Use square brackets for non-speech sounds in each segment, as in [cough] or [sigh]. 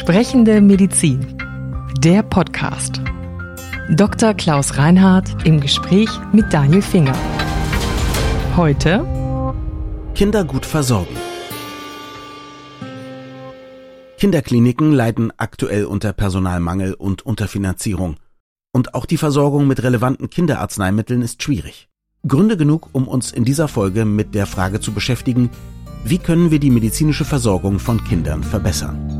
Sprechende Medizin. Der Podcast. Dr. Klaus Reinhardt im Gespräch mit Daniel Finger. Heute Kinder gut versorgen. Kinderkliniken leiden aktuell unter Personalmangel und Unterfinanzierung. Und auch die Versorgung mit relevanten Kinderarzneimitteln ist schwierig. Gründe genug, um uns in dieser Folge mit der Frage zu beschäftigen, wie können wir die medizinische Versorgung von Kindern verbessern?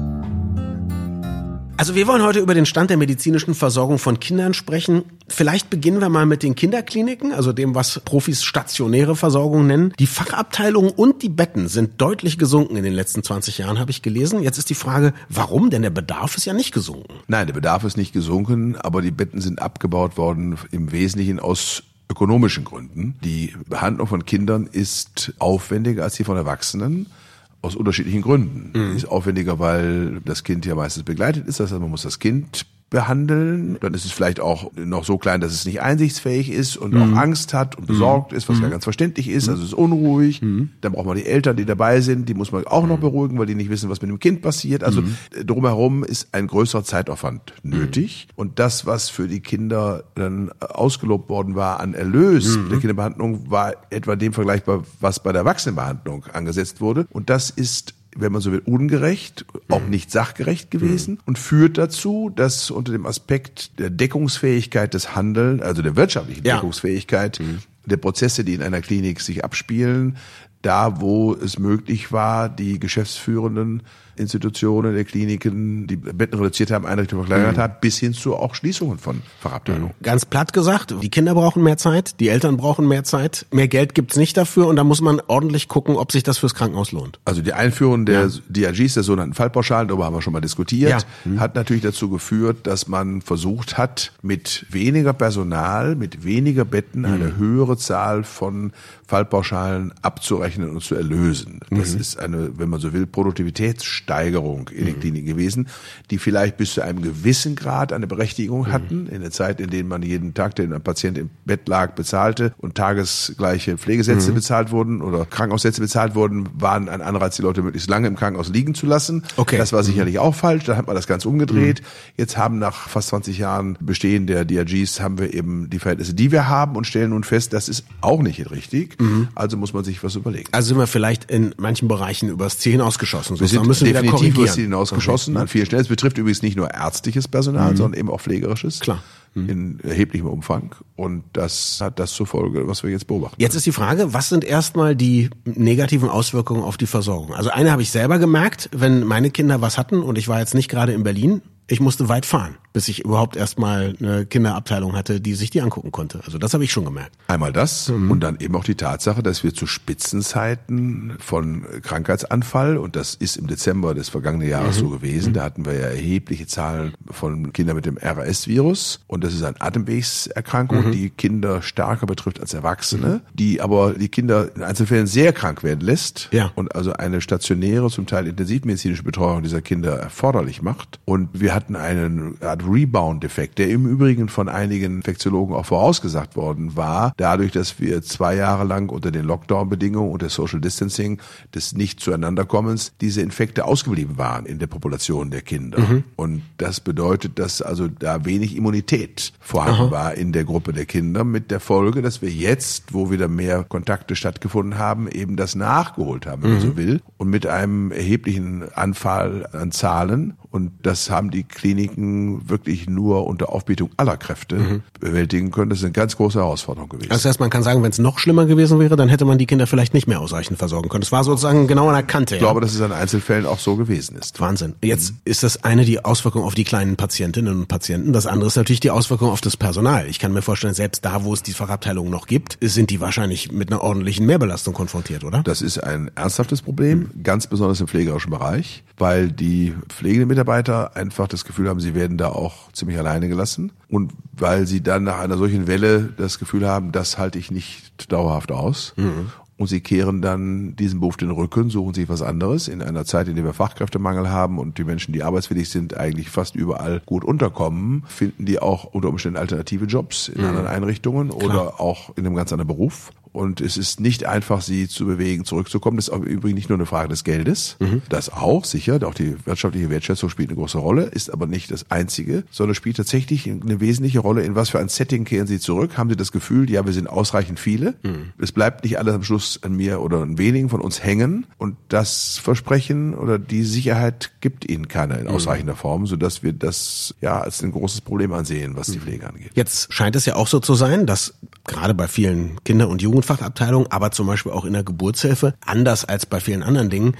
Also wir wollen heute über den Stand der medizinischen Versorgung von Kindern sprechen. Vielleicht beginnen wir mal mit den Kinderkliniken, also dem, was Profis stationäre Versorgung nennen. Die Fachabteilungen und die Betten sind deutlich gesunken in den letzten 20 Jahren, habe ich gelesen. Jetzt ist die Frage, warum? Denn der Bedarf ist ja nicht gesunken. Nein, der Bedarf ist nicht gesunken, aber die Betten sind abgebaut worden im Wesentlichen aus ökonomischen Gründen. Die Behandlung von Kindern ist aufwendiger als die von Erwachsenen aus unterschiedlichen Gründen. Mhm. Ist aufwendiger, weil das Kind ja meistens begleitet ist. Das heißt, man muss das Kind behandeln. Dann ist es vielleicht auch noch so klein, dass es nicht einsichtsfähig ist und mhm. auch Angst hat und besorgt mhm. ist, was mhm. ja ganz verständlich ist. Also es ist unruhig. Mhm. Dann braucht man die Eltern, die dabei sind, die muss man auch noch beruhigen, weil die nicht wissen, was mit dem Kind passiert. Also mhm. drumherum ist ein größerer Zeitaufwand nötig. Und das, was für die Kinder dann ausgelobt worden war an Erlös der Kinderbehandlung, war etwa dem vergleichbar, was bei der Erwachsenenbehandlung angesetzt wurde. Und das ist wenn man so will, ungerecht, auch mhm. nicht sachgerecht gewesen mhm. und führt dazu, dass unter dem Aspekt der Deckungsfähigkeit des Handelns, also der wirtschaftlichen ja. Deckungsfähigkeit mhm. der Prozesse, die in einer Klinik sich abspielen, da wo es möglich war, die Geschäftsführenden Institutionen, der Kliniken, die Betten reduziert haben, Einrichtungen verkleinert mhm. haben, bis hin zu auch Schließungen von Fachabteilungen. Mhm. Ganz platt gesagt, die Kinder brauchen mehr Zeit, die Eltern brauchen mehr Zeit, mehr Geld gibt's nicht dafür und da muss man ordentlich gucken, ob sich das fürs Krankenhaus lohnt. Also die Einführung der ja. DRGs, der sogenannten Fallpauschalen, darüber haben wir schon mal diskutiert, ja. mhm. hat natürlich dazu geführt, dass man versucht hat, mit weniger Personal, mit weniger Betten eine mhm. höhere Zahl von Fallpauschalen abzurechnen und zu erlösen. Das mhm. ist eine, wenn man so will, Produktivitätssteigerung Steigerung in den mhm. Kliniken gewesen, die vielleicht bis zu einem gewissen Grad eine Berechtigung mhm. hatten, in der Zeit, in der man jeden Tag, den ein Patient im Bett lag, bezahlte und tagesgleiche Pflegesätze mhm. bezahlt wurden oder Krankenhaussätze bezahlt wurden, waren ein Anreiz, die Leute möglichst lange im Krankenhaus liegen zu lassen. Okay. Das war sicherlich mhm. auch falsch, da hat man das ganz umgedreht. Mhm. Jetzt haben nach fast 20 Jahren Bestehen der DRGs haben wir eben die Verhältnisse, die wir haben und stellen nun fest, das ist auch nicht richtig. Mhm. Also muss man sich was überlegen. Also sind wir vielleicht in manchen Bereichen übers Ziel hinausgeschossen. Wir sind definitiv das Ziel hinausgeschossen okay. an vielen Stellen. Es betrifft übrigens nicht nur ärztliches Personal, mhm. sondern eben auch pflegerisches. Klar mhm. in erheblichem Umfang. Und das hat das zur Folge, was wir jetzt beobachten. Jetzt ist die Frage, was sind erstmal die negativen Auswirkungen auf die Versorgung? Also eine habe ich selber gemerkt, wenn meine Kinder was hatten und ich war jetzt nicht gerade in Berlin, ich musste weit fahren bis ich überhaupt erstmal eine Kinderabteilung hatte, die sich die angucken konnte. Also das habe ich schon gemerkt. Einmal das mhm. und dann eben auch die Tatsache, dass wir zu Spitzenzeiten von Krankheitsanfall, und das ist im Dezember des vergangenen Jahres mhm. so gewesen, mhm. da hatten wir ja erhebliche Zahlen von Kindern mit dem RS-Virus und das ist eine Atemwegserkrankung, mhm. die Kinder stärker betrifft als Erwachsene, die aber die Kinder in Einzelfällen sehr krank werden lässt ja. und also eine stationäre, zum Teil intensivmedizinische Betreuung dieser Kinder erforderlich macht. Und wir hatten einen Art Rebound-Effekt, der im Übrigen von einigen Infektiologen auch vorausgesagt worden war, dadurch, dass wir zwei Jahre lang unter den Lockdown-Bedingungen und der Social Distancing des Nicht-Zueinanderkommens diese Infekte ausgeblieben waren in der Population der Kinder. Mhm. Und das bedeutet, dass also da wenig Immunität vorhanden Aha. war in der Gruppe der Kinder, mit der Folge, dass wir jetzt, wo wieder mehr Kontakte stattgefunden haben, eben das nachgeholt haben, wenn man mhm. so will, und mit einem erheblichen Anfall an Zahlen. Und das haben die Kliniken wirklich nur unter Aufbietung aller Kräfte mhm. bewältigen können. Das ist eine ganz große Herausforderung gewesen. Das heißt, man kann sagen, wenn es noch schlimmer gewesen wäre, dann hätte man die Kinder vielleicht nicht mehr ausreichend versorgen können. Das war sozusagen genau an der Kante. Ich ja. glaube, dass es an Einzelfällen auch so gewesen ist. Wahnsinn. Jetzt mhm. ist das eine die Auswirkung auf die kleinen Patientinnen und Patienten. Das andere ist natürlich die Auswirkung auf das Personal. Ich kann mir vorstellen, selbst da, wo es die Fachabteilung noch gibt, sind die wahrscheinlich mit einer ordentlichen Mehrbelastung konfrontiert, oder? Das ist ein ernsthaftes Problem, mhm. ganz besonders im pflegerischen Bereich, weil die pflegenden Mitarbeiter einfach das Gefühl haben, sie werden da auch ziemlich alleine gelassen. Und weil sie dann nach einer solchen Welle das Gefühl haben, das halte ich nicht dauerhaft aus. Mhm. Und sie kehren dann diesem Beruf den Rücken, suchen sich was anderes. In einer Zeit, in der wir Fachkräftemangel haben und die Menschen, die arbeitswillig sind, eigentlich fast überall gut unterkommen, finden die auch unter Umständen alternative Jobs in mhm. anderen Einrichtungen Klar. oder auch in einem ganz anderen Beruf. Und es ist nicht einfach, sie zu bewegen, zurückzukommen. Das ist übrigens nicht nur eine Frage des Geldes. Mhm. Das auch, sicher. Auch die wirtschaftliche Wertschätzung spielt eine große Rolle, ist aber nicht das einzige, sondern spielt tatsächlich eine wesentliche Rolle, in was für ein Setting kehren sie zurück. Haben sie das Gefühl, ja, wir sind ausreichend viele. Mhm. Es bleibt nicht alles am Schluss an mir oder an wenigen von uns hängen. Und das Versprechen oder die Sicherheit gibt ihnen keiner in mhm. ausreichender Form, sodass wir das ja als ein großes Problem ansehen, was die mhm. Pflege angeht. Jetzt scheint es ja auch so zu sein, dass gerade bei vielen Kinder- und Jugendfachabteilungen, aber zum Beispiel auch in der Geburtshilfe, anders als bei vielen anderen Dingen,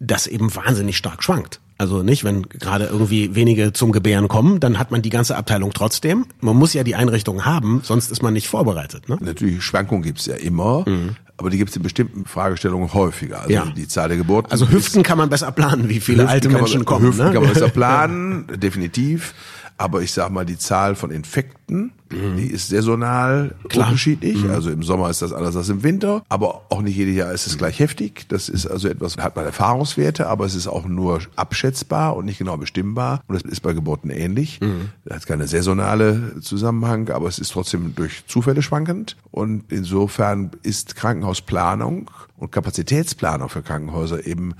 das eben wahnsinnig stark schwankt. Also nicht, wenn gerade irgendwie wenige zum Gebären kommen, dann hat man die ganze Abteilung trotzdem. Man muss ja die Einrichtung haben, sonst ist man nicht vorbereitet. Ne? Natürlich, Schwankungen gibt's ja immer, mhm. aber die gibt's in bestimmten Fragestellungen häufiger. Also ja. die Zahl der Geburten. Also Hüften kann man besser planen, wie viele Hüften alte Menschen man, kommen. Hüften ne? kann man besser [laughs] planen, definitiv. Aber ich sag mal, die Zahl von Infekten, mhm. die ist saisonal Klar. unterschiedlich. Mhm. Also im Sommer ist das anders als im Winter. Aber auch nicht jedes Jahr ist es gleich heftig. Das ist also etwas, hat man Erfahrungswerte, aber es ist auch nur abschätzbar und nicht genau bestimmbar. Und das ist bei Geburten ähnlich. Mhm. Das hat keine saisonale Zusammenhang, aber es ist trotzdem durch Zufälle schwankend. Und insofern ist Krankenhausplanung und Kapazitätsplanung für Krankenhäuser eben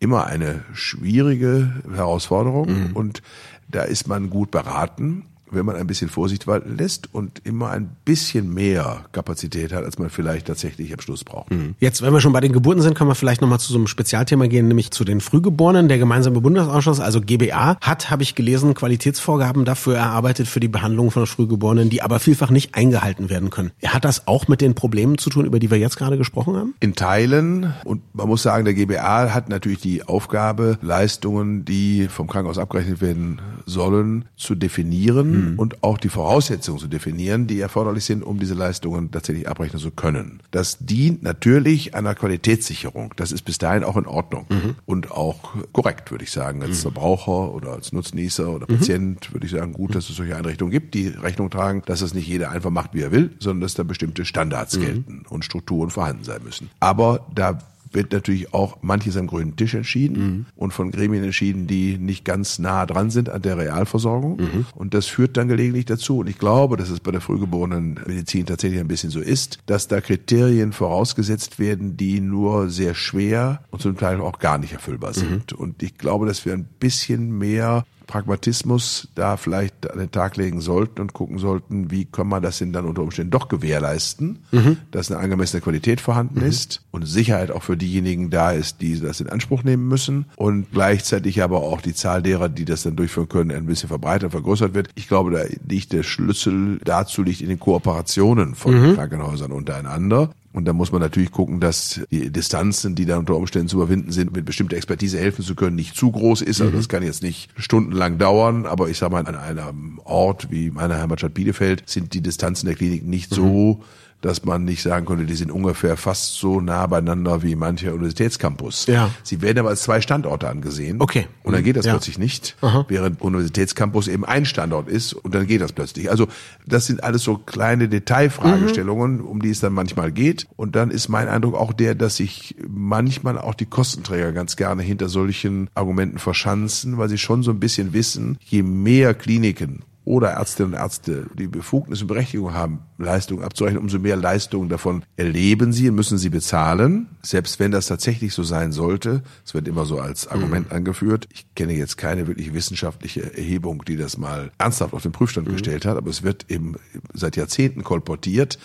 immer eine schwierige Herausforderung. Mhm. Und da ist man gut beraten wenn man ein bisschen Vorsicht walten lässt und immer ein bisschen mehr Kapazität hat, als man vielleicht tatsächlich am Schluss braucht. Mhm. Jetzt, wenn wir schon bei den Geburten sind, können wir vielleicht nochmal zu so einem Spezialthema gehen, nämlich zu den Frühgeborenen. Der gemeinsame Bundesausschuss, also GBA, hat, habe ich gelesen, Qualitätsvorgaben dafür erarbeitet für die Behandlung von Frühgeborenen, die aber vielfach nicht eingehalten werden können. Hat das auch mit den Problemen zu tun, über die wir jetzt gerade gesprochen haben? In Teilen. Und man muss sagen, der GBA hat natürlich die Aufgabe, Leistungen, die vom Krankenhaus abgerechnet werden sollen, zu definieren mhm. Und auch die Voraussetzungen zu definieren, die erforderlich sind, um diese Leistungen tatsächlich abrechnen zu können. Das dient natürlich einer Qualitätssicherung. Das ist bis dahin auch in Ordnung mhm. und auch korrekt, würde ich sagen. Als mhm. Verbraucher oder als Nutznießer oder mhm. Patient würde ich sagen, gut, dass es solche Einrichtungen gibt, die Rechnung tragen, dass es nicht jeder einfach macht, wie er will, sondern dass da bestimmte Standards mhm. gelten und Strukturen vorhanden sein müssen. Aber da wird natürlich auch manches am grünen Tisch entschieden mhm. und von Gremien entschieden, die nicht ganz nah dran sind an der Realversorgung. Mhm. Und das führt dann gelegentlich dazu. Und ich glaube, dass es bei der frühgeborenen Medizin tatsächlich ein bisschen so ist, dass da Kriterien vorausgesetzt werden, die nur sehr schwer und zum Teil auch gar nicht erfüllbar sind. Mhm. Und ich glaube, dass wir ein bisschen mehr Pragmatismus da vielleicht an den Tag legen sollten und gucken sollten, wie kann man das denn dann unter Umständen doch gewährleisten, mhm. dass eine angemessene Qualität vorhanden mhm. ist und Sicherheit auch für diejenigen da ist, die das in Anspruch nehmen müssen und gleichzeitig aber auch die Zahl derer, die das dann durchführen können, ein bisschen verbreitert, vergrößert wird. Ich glaube, da liegt der Schlüssel dazu liegt in den Kooperationen von mhm. Krankenhäusern untereinander. Und da muss man natürlich gucken, dass die Distanzen, die da unter Umständen zu überwinden sind, mit bestimmter Expertise helfen zu können, nicht zu groß ist. Also mhm. das kann jetzt nicht stundenlang dauern, aber ich sage mal, an einem Ort wie meiner Heimatstadt Bielefeld sind die Distanzen der Klinik nicht mhm. so dass man nicht sagen konnte, die sind ungefähr fast so nah beieinander wie mancher Universitätscampus. Ja. Sie werden aber als zwei Standorte angesehen. Okay. Und dann geht das ja. plötzlich nicht, Aha. während Universitätscampus eben ein Standort ist und dann geht das plötzlich. Also das sind alles so kleine Detailfragestellungen, mhm. um die es dann manchmal geht. Und dann ist mein Eindruck auch der, dass sich manchmal auch die Kostenträger ganz gerne hinter solchen Argumenten verschanzen, weil sie schon so ein bisschen wissen, je mehr Kliniken oder Ärztinnen und Ärzte die Befugnis und Berechtigung haben, Leistungen abzurechnen, umso mehr Leistungen davon erleben sie und müssen sie bezahlen. Selbst wenn das tatsächlich so sein sollte, es wird immer so als Argument mhm. angeführt. Ich kenne jetzt keine wirklich wissenschaftliche Erhebung, die das mal ernsthaft auf den Prüfstand mhm. gestellt hat, aber es wird eben seit Jahrzehnten kolportiert,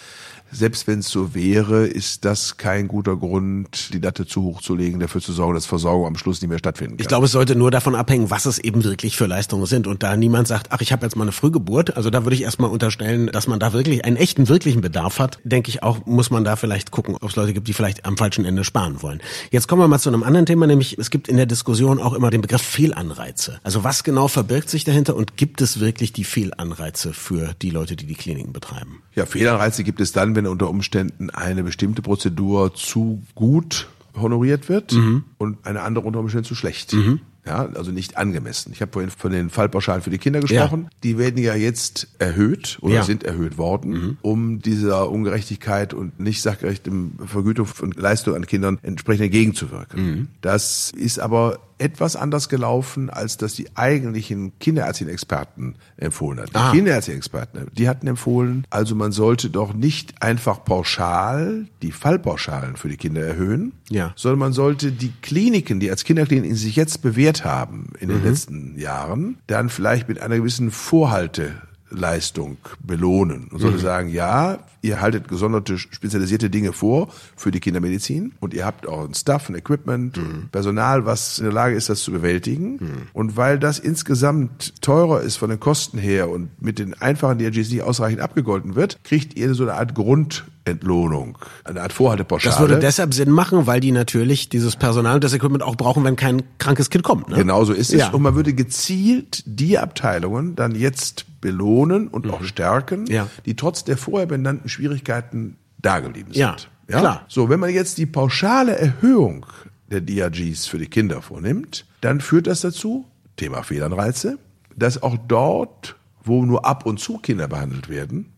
selbst wenn es so wäre, ist das kein guter Grund, die Latte zu hoch zu legen, dafür zu sorgen, dass Versorgung am Schluss nicht mehr stattfinden kann. Ich glaube, es sollte nur davon abhängen, was es eben wirklich für Leistungen sind. Und da niemand sagt, ach, ich habe jetzt mal eine Frühgeburt, also da würde ich erstmal unterstellen, dass man da wirklich einen echten, wirklichen Bedarf hat, denke ich auch, muss man da vielleicht gucken, ob es Leute gibt, die vielleicht am falschen Ende sparen wollen. Jetzt kommen wir mal zu einem anderen Thema, nämlich es gibt in der Diskussion auch immer den Begriff Fehlanreize. Also was genau verbirgt sich dahinter und gibt es wirklich die Fehlanreize für die Leute, die die Kliniken betreiben? Ja, Fehlanreize gibt es dann, wenn unter Umständen eine bestimmte Prozedur zu gut honoriert wird mhm. und eine andere unter Umständen zu schlecht. Mhm. Ja, also nicht angemessen. Ich habe vorhin von den Fallpauschalen für die Kinder gesprochen. Ja. Die werden ja jetzt erhöht oder ja. sind erhöht worden, mhm. um dieser Ungerechtigkeit und nicht sachgerechtem Vergütung von Leistung an Kindern entsprechend entgegenzuwirken. Mhm. Das ist aber etwas anders gelaufen, als das die eigentlichen Kinderärztin-Experten empfohlen hatten. Die Ah. Kinderärztin-Experten, die hatten empfohlen, also man sollte doch nicht einfach pauschal die Fallpauschalen für die Kinder erhöhen, Ja. sondern man sollte die Kliniken, die als Kinderkliniken sich jetzt bewährt haben in Mhm. den letzten Jahren, dann vielleicht mit einer gewissen Vorhalteleistung belohnen und Mhm. sollte sagen, ja, ihr haltet gesonderte, spezialisierte Dinge vor für die Kindermedizin und ihr habt auch ein Staff, ein Equipment, Mhm. Personal, was in der Lage ist, das zu bewältigen. Und weil das insgesamt teurer ist von den Kosten her und mit den einfachen DRGs nicht ausreichend abgegolten wird, kriegt ihr so eine Art Grundentlohnung, eine Art Vorhaltepauschale. Das würde deshalb Sinn machen, weil die natürlich dieses Personal und das Equipment auch brauchen, wenn kein krankes Kind kommt. Ne? Genau so ist es. Ja. Und man würde gezielt die Abteilungen dann jetzt belohnen und auch stärken, Mhm. Ja. die trotz der vorher benannten Schwierigkeiten dageblieben sind. Ja, klar. So, wenn man jetzt die pauschale Erhöhung der DRGs für die Kinder vornimmt, dann führt das dazu, Thema Fehlanreize, dass auch dort, wo nur ab und zu Kinder behandelt werden,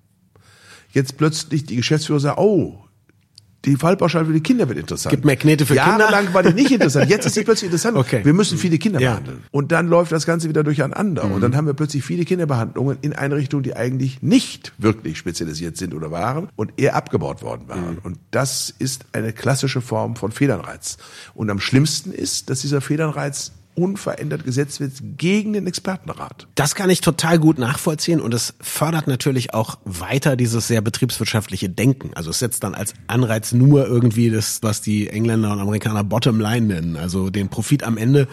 jetzt plötzlich die Geschäftsführer sagen, oh, die Fallpauschale für die Kinder wird interessant. Gibt mehr Knete für Kinder? Jahrelang war die nicht interessant. Jetzt ist sie plötzlich interessant. Okay. Wir müssen viele Kinder Ja. Mhm. behandeln. Und dann läuft das Ganze wieder durcheinander. Und dann haben wir plötzlich viele Kinderbehandlungen in Einrichtungen, die eigentlich nicht wirklich spezialisiert sind oder waren und eher abgebaut worden waren. Mhm. Und das ist eine klassische Form von Fehlanreiz. Und am schlimmsten ist, dass dieser Fehlanreiz unverändert gesetzt wird gegen den Expertenrat. Das kann ich total gut nachvollziehen und es fördert natürlich auch weiter dieses sehr betriebswirtschaftliche Denken. Also es setzt dann als Anreiz nur irgendwie das, was die Engländer und Amerikaner Bottom Line nennen, also den Profit am Ende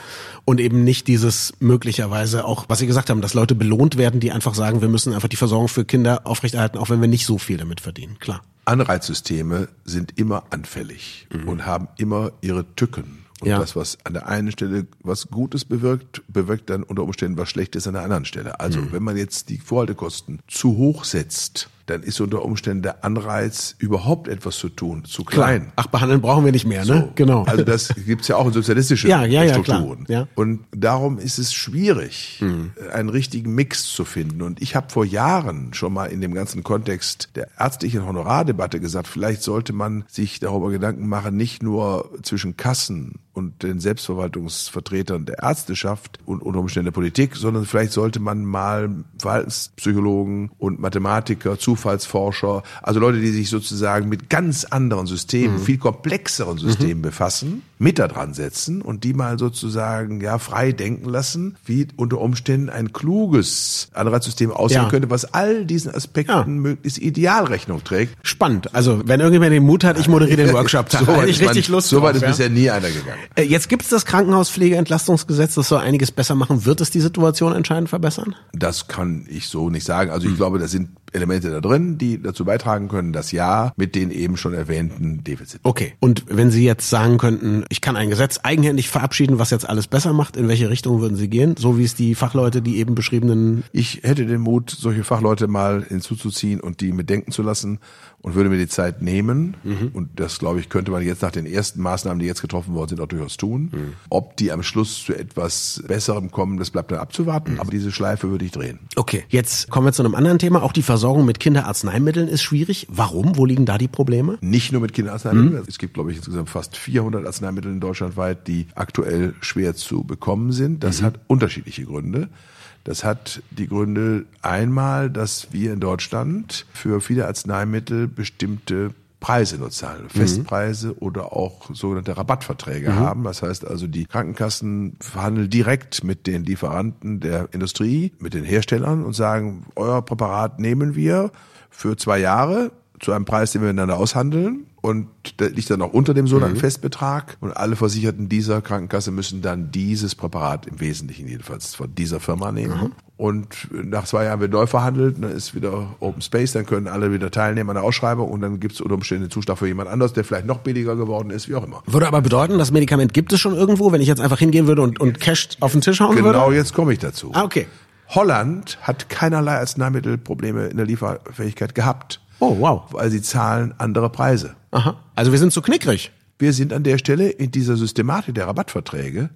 und eben nicht dieses möglicherweise auch, was Sie gesagt haben, dass Leute belohnt werden, die einfach sagen, wir müssen einfach die Versorgung für Kinder aufrechterhalten, auch wenn wir nicht so viel damit verdienen. Klar. Anreizsysteme sind immer anfällig und haben immer ihre Tücken. Und Ja. das, was an der einen Stelle was Gutes bewirkt, bewirkt dann unter Umständen was Schlechtes an der anderen Stelle. Also wenn man jetzt die Vorhaltekosten zu hoch setzt, dann ist unter Umständen der Anreiz, überhaupt etwas zu tun, zu klein. Ach, behandeln brauchen wir nicht mehr, ne? So. Genau. Also das gibt's ja auch in sozialistischen Ja, ja, ja, Strukturen. klar. Ja. Und darum ist es schwierig, einen richtigen Mix zu finden. Und ich habe vor Jahren schon mal in dem ganzen Kontext der ärztlichen Honorardebatte gesagt, vielleicht sollte man sich darüber Gedanken machen, nicht nur zwischen Kassen und den Selbstverwaltungsvertretern der Ärzteschaft und unter Umständen der Politik, sondern vielleicht sollte man mal Verhaltenspsychologen und Mathematiker, Zufallsforscher, also Leute, die sich sozusagen mit ganz anderen Systemen, viel komplexeren Systemen befassen, mit da dran setzen und die mal sozusagen ja frei denken lassen, wie unter Umständen ein kluges Anreizsystem aussehen Ja. könnte, was all diesen Aspekten Ja. möglichst ideal Rechnung trägt. Spannend. Also, wenn irgendjemand den Mut hat, ich moderiere den [laughs] Workshop. Da So weit hätte ich ist man- richtig Lust So weit ist ja. bisher nie einer gegangen. Äh, Jetzt gibt es das Krankenhauspflegeentlastungsgesetz, das soll einiges besser machen. Wird es die Situation entscheidend verbessern? Das kann ich so nicht sagen. Also ich glaube, da sind Elemente da drin, die dazu beitragen können, das Ja mit den eben schon erwähnten Defiziten. Okay. Und wenn Sie jetzt sagen könnten, ich kann ein Gesetz eigenhändig verabschieden, was jetzt alles besser macht, in welche Richtung würden Sie gehen? So wie es die Fachleute, die eben beschriebenen Ich hätte den Mut, solche Fachleute mal hinzuzuziehen und die mitdenken zu lassen und würde mir die Zeit nehmen. Und das, glaube ich, könnte man jetzt nach den ersten Maßnahmen, die jetzt getroffen worden sind, auch durchaus tun. Ob die am Schluss zu etwas Besserem kommen, das bleibt dann abzuwarten. Aber diese Schleife würde ich drehen. Okay, jetzt kommen wir zu einem anderen Thema. Auch die Versorgung mit Kinderarzneimitteln ist schwierig. Warum? Wo liegen da die Probleme? Nicht nur mit Kinderarzneimitteln. Es gibt, glaube ich, insgesamt fast 400 Arzneimittel in Deutschland weit, die aktuell schwer zu bekommen sind. Das hat unterschiedliche Gründe. Das hat die Gründe einmal, dass wir in Deutschland für viele Arzneimittel bestimmte Preise nur zahlen, Festpreise oder auch sogenannte Rabattverträge haben. Das heißt also, die Krankenkassen verhandeln direkt mit den Lieferanten der Industrie, mit den Herstellern und sagen, euer Präparat nehmen wir für zwei Jahre zu einem Preis, den wir miteinander aushandeln. Und der liegt dann auch unter dem sogenannten Festbetrag. Und alle Versicherten dieser Krankenkasse müssen dann dieses Präparat im Wesentlichen jedenfalls von dieser Firma nehmen. Und nach zwei Jahren wird neu verhandelt, dann ist wieder Open Space, dann können alle wieder teilnehmen an der Ausschreibung und dann gibt es unter Umständen einen Zuschlag für jemand anderes, der vielleicht noch billiger geworden ist, wie auch immer. Würde aber bedeuten, das Medikament gibt es schon irgendwo, wenn ich jetzt einfach hingehen würde und, und Cash auf den Tisch hauen würde? Genau, jetzt komme ich dazu. Ah, okay. Holland hat keinerlei Arzneimittelprobleme in der Lieferfähigkeit gehabt, Oh, wow. weil sie zahlen andere Preise. Aha. Also wir sind zu knickrig. Wir sind an der Stelle in dieser Systematik der Rabattverträge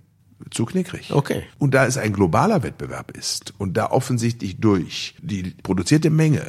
zu knickrig. Okay. Und da es ein globaler Wettbewerb ist und da offensichtlich durch die produzierte Menge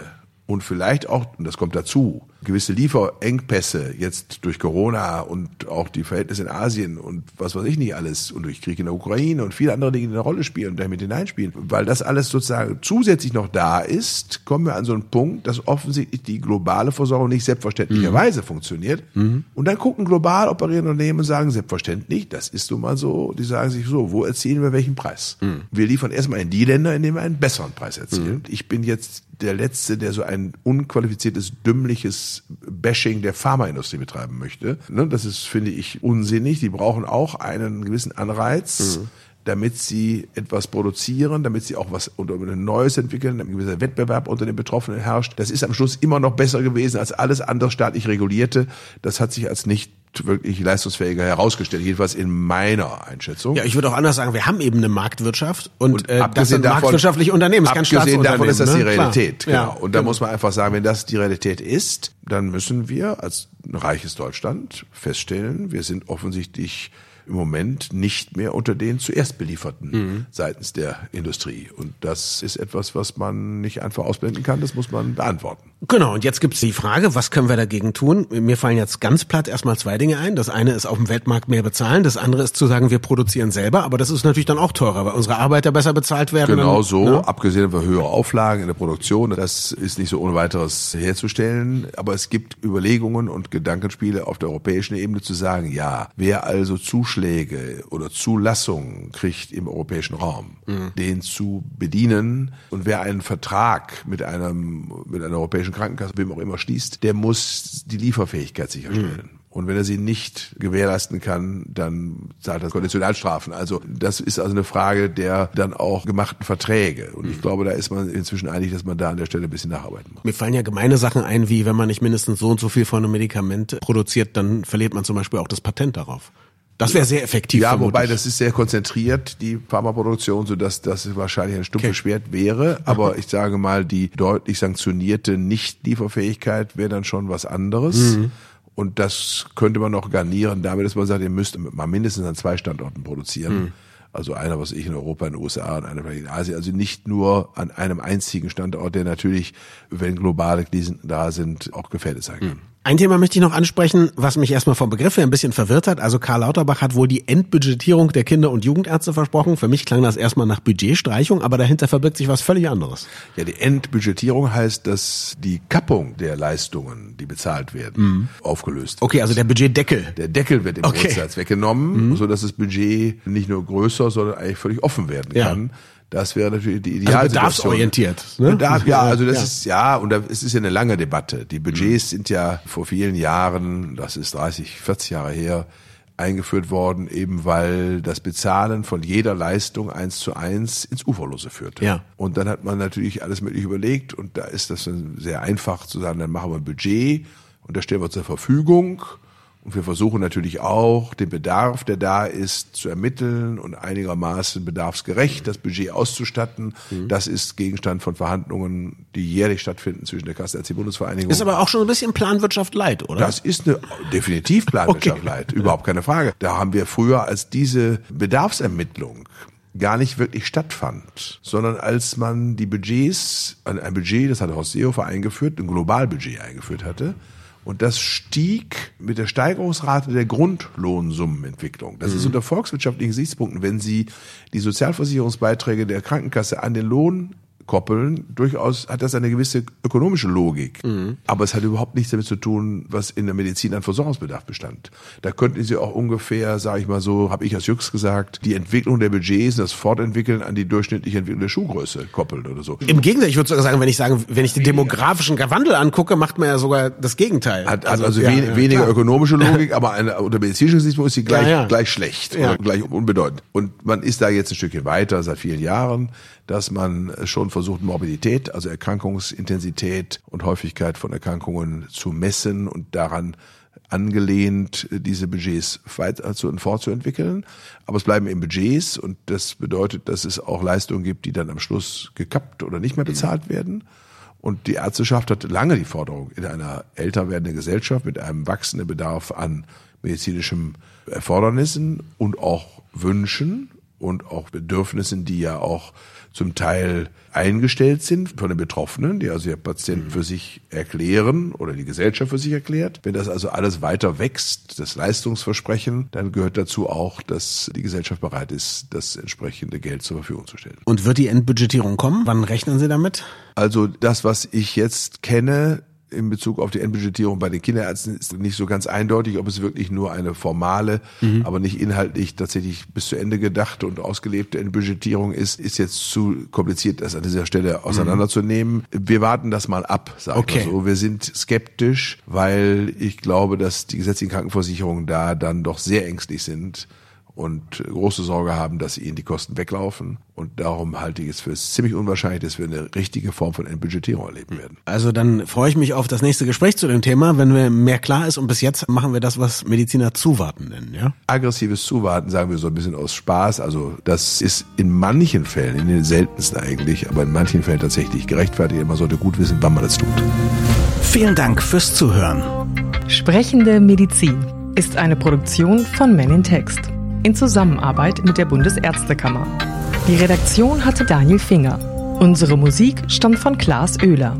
und vielleicht auch, und das kommt dazu, gewisse Lieferengpässe jetzt durch Corona und auch die Verhältnisse in Asien und was weiß ich nicht alles und durch Krieg in der Ukraine und viele andere Dinge, die eine Rolle spielen und damit hineinspielen, weil das alles sozusagen zusätzlich noch da ist, kommen wir an so einen Punkt, dass offensichtlich die globale Versorgung nicht selbstverständlicherweise mhm. funktioniert. Mhm. Und dann gucken global operierende Unternehmen und sagen selbstverständlich, das ist nun mal so, die sagen sich so, wo erzielen wir welchen Preis? Mhm. Wir liefern erstmal in die Länder, in denen wir einen besseren Preis erzielen. Mhm. Ich bin jetzt der Letzte, der so ein unqualifiziertes, dümmliches Bashing der Pharmaindustrie betreiben möchte. Ne, das ist, finde ich, unsinnig. Die brauchen auch einen gewissen Anreiz. Mhm damit sie etwas produzieren, damit sie auch was unter ein Neues entwickeln, ein gewisser Wettbewerb unter den Betroffenen herrscht. Das ist am Schluss immer noch besser gewesen als alles andere staatlich regulierte. Das hat sich als nicht wirklich leistungsfähiger herausgestellt, jedenfalls in meiner Einschätzung. Ja, ich würde auch anders sagen, wir haben eben eine Marktwirtschaft und, und äh, das sind davon, marktwirtschaftliche Unternehmen, das abgesehen davon ist das die ne? Realität. Genau. Ja, und da genau. muss man einfach sagen, wenn das die Realität ist, dann müssen wir als reiches Deutschland feststellen, wir sind offensichtlich im Moment nicht mehr unter den zuerst belieferten mhm. seitens der Industrie. Und das ist etwas, was man nicht einfach ausblenden kann, das muss man beantworten. Genau, und jetzt gibt's die Frage, was können wir dagegen tun? Mir fallen jetzt ganz platt erstmal zwei Dinge ein. Das eine ist auf dem Weltmarkt mehr bezahlen, das andere ist zu sagen, wir produzieren selber, aber das ist natürlich dann auch teurer, weil unsere Arbeiter besser bezahlt werden. Genau so, ne? abgesehen von höhere Auflagen in der Produktion, das ist nicht so ohne weiteres herzustellen, aber es gibt Überlegungen und Gedankenspiele auf der europäischen Ebene zu sagen, ja, wer also Zuschläge oder Zulassungen kriegt im europäischen Raum, mhm. den zu bedienen und wer einen Vertrag mit einem mit einer europäischen europäischen Krankenkasse, wem auch immer schließt, der muss die Lieferfähigkeit sicherstellen. Mhm. Und wenn er sie nicht gewährleisten kann, dann zahlt er Konditionalstrafen. Also das ist also eine Frage der dann auch gemachten Verträge. Und ich mhm. glaube, da ist man inzwischen einig, dass man da an der Stelle ein bisschen nacharbeiten muss. Mir fallen ja gemeine Sachen ein, wie wenn man nicht mindestens so und so viel von einem Medikament produziert, dann verliert man zum Beispiel auch das Patent darauf. Das wäre sehr effektiv. Ja, vermutlich. wobei das ist sehr konzentriert, die Pharmaproduktion, so dass das wahrscheinlich ein stumpfes okay. Schwert wäre. Aber mhm. ich sage mal, die deutlich sanktionierte Nichtlieferfähigkeit wäre dann schon was anderes. Mhm. Und das könnte man noch garnieren damit, dass man sagt, ihr müsst mal mindestens an zwei Standorten produzieren. Mhm. Also einer, was ich in Europa, in den USA und einer vielleicht in Asien. Also nicht nur an einem einzigen Standort, der natürlich, wenn globale Krisen da sind, auch gefährdet sein kann. Mhm. Ein Thema möchte ich noch ansprechen, was mich erstmal vom Begriff her ein bisschen verwirrt hat. Also Karl Lauterbach hat wohl die Endbudgetierung der Kinder- und Jugendärzte versprochen. Für mich klang das erstmal nach Budgetstreichung, aber dahinter verbirgt sich was völlig anderes. Ja, die Endbudgetierung heißt, dass die Kappung der Leistungen, die bezahlt werden, mhm. aufgelöst wird. Okay, also der Budgetdeckel. Der Deckel wird im okay. Grundsatz weggenommen, mhm. so dass das Budget nicht nur größer, sondern eigentlich völlig offen werden kann. Ja. Das wäre natürlich die Idealsituation. Also bedarfsorientiert. Ne? Bedarf, ja, also das ja. ist ja und es ist ja eine lange Debatte. Die Budgets mhm. sind ja vor vielen Jahren, das ist 30, 40 Jahre her, eingeführt worden, eben weil das Bezahlen von jeder Leistung eins zu eins ins Uferlose führte. Ja. Und dann hat man natürlich alles mögliche überlegt und da ist das dann sehr einfach zu sagen, dann machen wir ein Budget und das stellen wir zur Verfügung und wir versuchen natürlich auch, den Bedarf, der da ist, zu ermitteln und einigermaßen bedarfsgerecht das Budget auszustatten. Mhm. Das ist Gegenstand von Verhandlungen, die jährlich stattfinden zwischen der Kassenärztliche-Bundesvereinigung. Ist aber auch schon ein bisschen Planwirtschaft leid, oder? Das ist eine definitiv [laughs] Planwirtschaft okay. leid, überhaupt keine Frage. Da haben wir früher als diese Bedarfsermittlung gar nicht wirklich stattfand, sondern als man die Budgets, ein Budget, das hat Horst Seehofer eingeführt, ein Globalbudget eingeführt hatte, und das stieg mit der Steigerungsrate der Grundlohnsummenentwicklung. Das mhm. ist unter volkswirtschaftlichen Gesichtspunkten, wenn Sie die Sozialversicherungsbeiträge der Krankenkasse an den Lohn koppeln, durchaus hat das eine gewisse ökonomische Logik. Mhm. Aber es hat überhaupt nichts damit zu tun, was in der Medizin an Versorgungsbedarf bestand. Da könnten Sie auch ungefähr, sage ich mal so, habe ich als Jux gesagt, die Entwicklung der Budgets, das Fortentwickeln an die durchschnittliche Entwicklung der Schuhgröße koppeln oder so. Im Gegenteil, ich würde sogar sagen, wenn ich sagen, wenn ich den demografischen Wandel angucke, macht man ja sogar das Gegenteil. Hat, also, also ja, wen, ja, weniger klar. ökonomische [laughs] Logik, aber eine, unter medizinischen Gesichtspunkt ist sie gleich, ja, gleich schlecht oder gleich unbedeutend. Und man ist da jetzt ein Stückchen weiter seit vielen Jahren dass man schon versucht, Morbidität, also Erkrankungsintensität und Häufigkeit von Erkrankungen zu messen und daran angelehnt, diese Budgets weiter zu und fortzuentwickeln. Aber es bleiben eben Budgets und das bedeutet, dass es auch Leistungen gibt, die dann am Schluss gekappt oder nicht mehr bezahlt werden. Und die Ärzteschaft hat lange die Forderung in einer älter werdenden Gesellschaft mit einem wachsenden Bedarf an medizinischem Erfordernissen und auch Wünschen und auch Bedürfnissen, die ja auch zum Teil eingestellt sind von den Betroffenen, die also der Patienten für sich erklären oder die Gesellschaft für sich erklärt. Wenn das also alles weiter wächst, das Leistungsversprechen, dann gehört dazu auch, dass die Gesellschaft bereit ist, das entsprechende Geld zur Verfügung zu stellen. Und wird die Endbudgetierung kommen? Wann rechnen Sie damit? Also das, was ich jetzt kenne, in Bezug auf die Endbudgetierung bei den Kinderärzten ist nicht so ganz eindeutig, ob es wirklich nur eine formale, mhm. aber nicht inhaltlich tatsächlich bis zu Ende gedachte und ausgelebte Endbudgetierung ist, ist jetzt zu kompliziert, das an dieser Stelle auseinanderzunehmen. Mhm. Wir warten das mal ab, sag okay. mal so. Wir sind skeptisch, weil ich glaube, dass die gesetzlichen Krankenversicherungen da dann doch sehr ängstlich sind und große Sorge haben, dass ihnen die Kosten weglaufen. Und darum halte ich es für ziemlich unwahrscheinlich, dass wir eine richtige Form von Entbudgetierung erleben werden. Also dann freue ich mich auf das nächste Gespräch zu dem Thema, wenn mir mehr klar ist. Und bis jetzt machen wir das, was Mediziner Zuwarten nennen, ja? Aggressives Zuwarten sagen wir so ein bisschen aus Spaß. Also das ist in manchen Fällen, in den seltensten eigentlich, aber in manchen Fällen tatsächlich gerechtfertigt. Man sollte gut wissen, wann man das tut. Vielen Dank fürs Zuhören. Sprechende Medizin ist eine Produktion von Men in Text in Zusammenarbeit mit der Bundesärztekammer. Die Redaktion hatte Daniel Finger. Unsere Musik stammt von Klaas Oehler.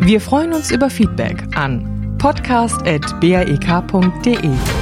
Wir freuen uns über Feedback an podcast.brek.de.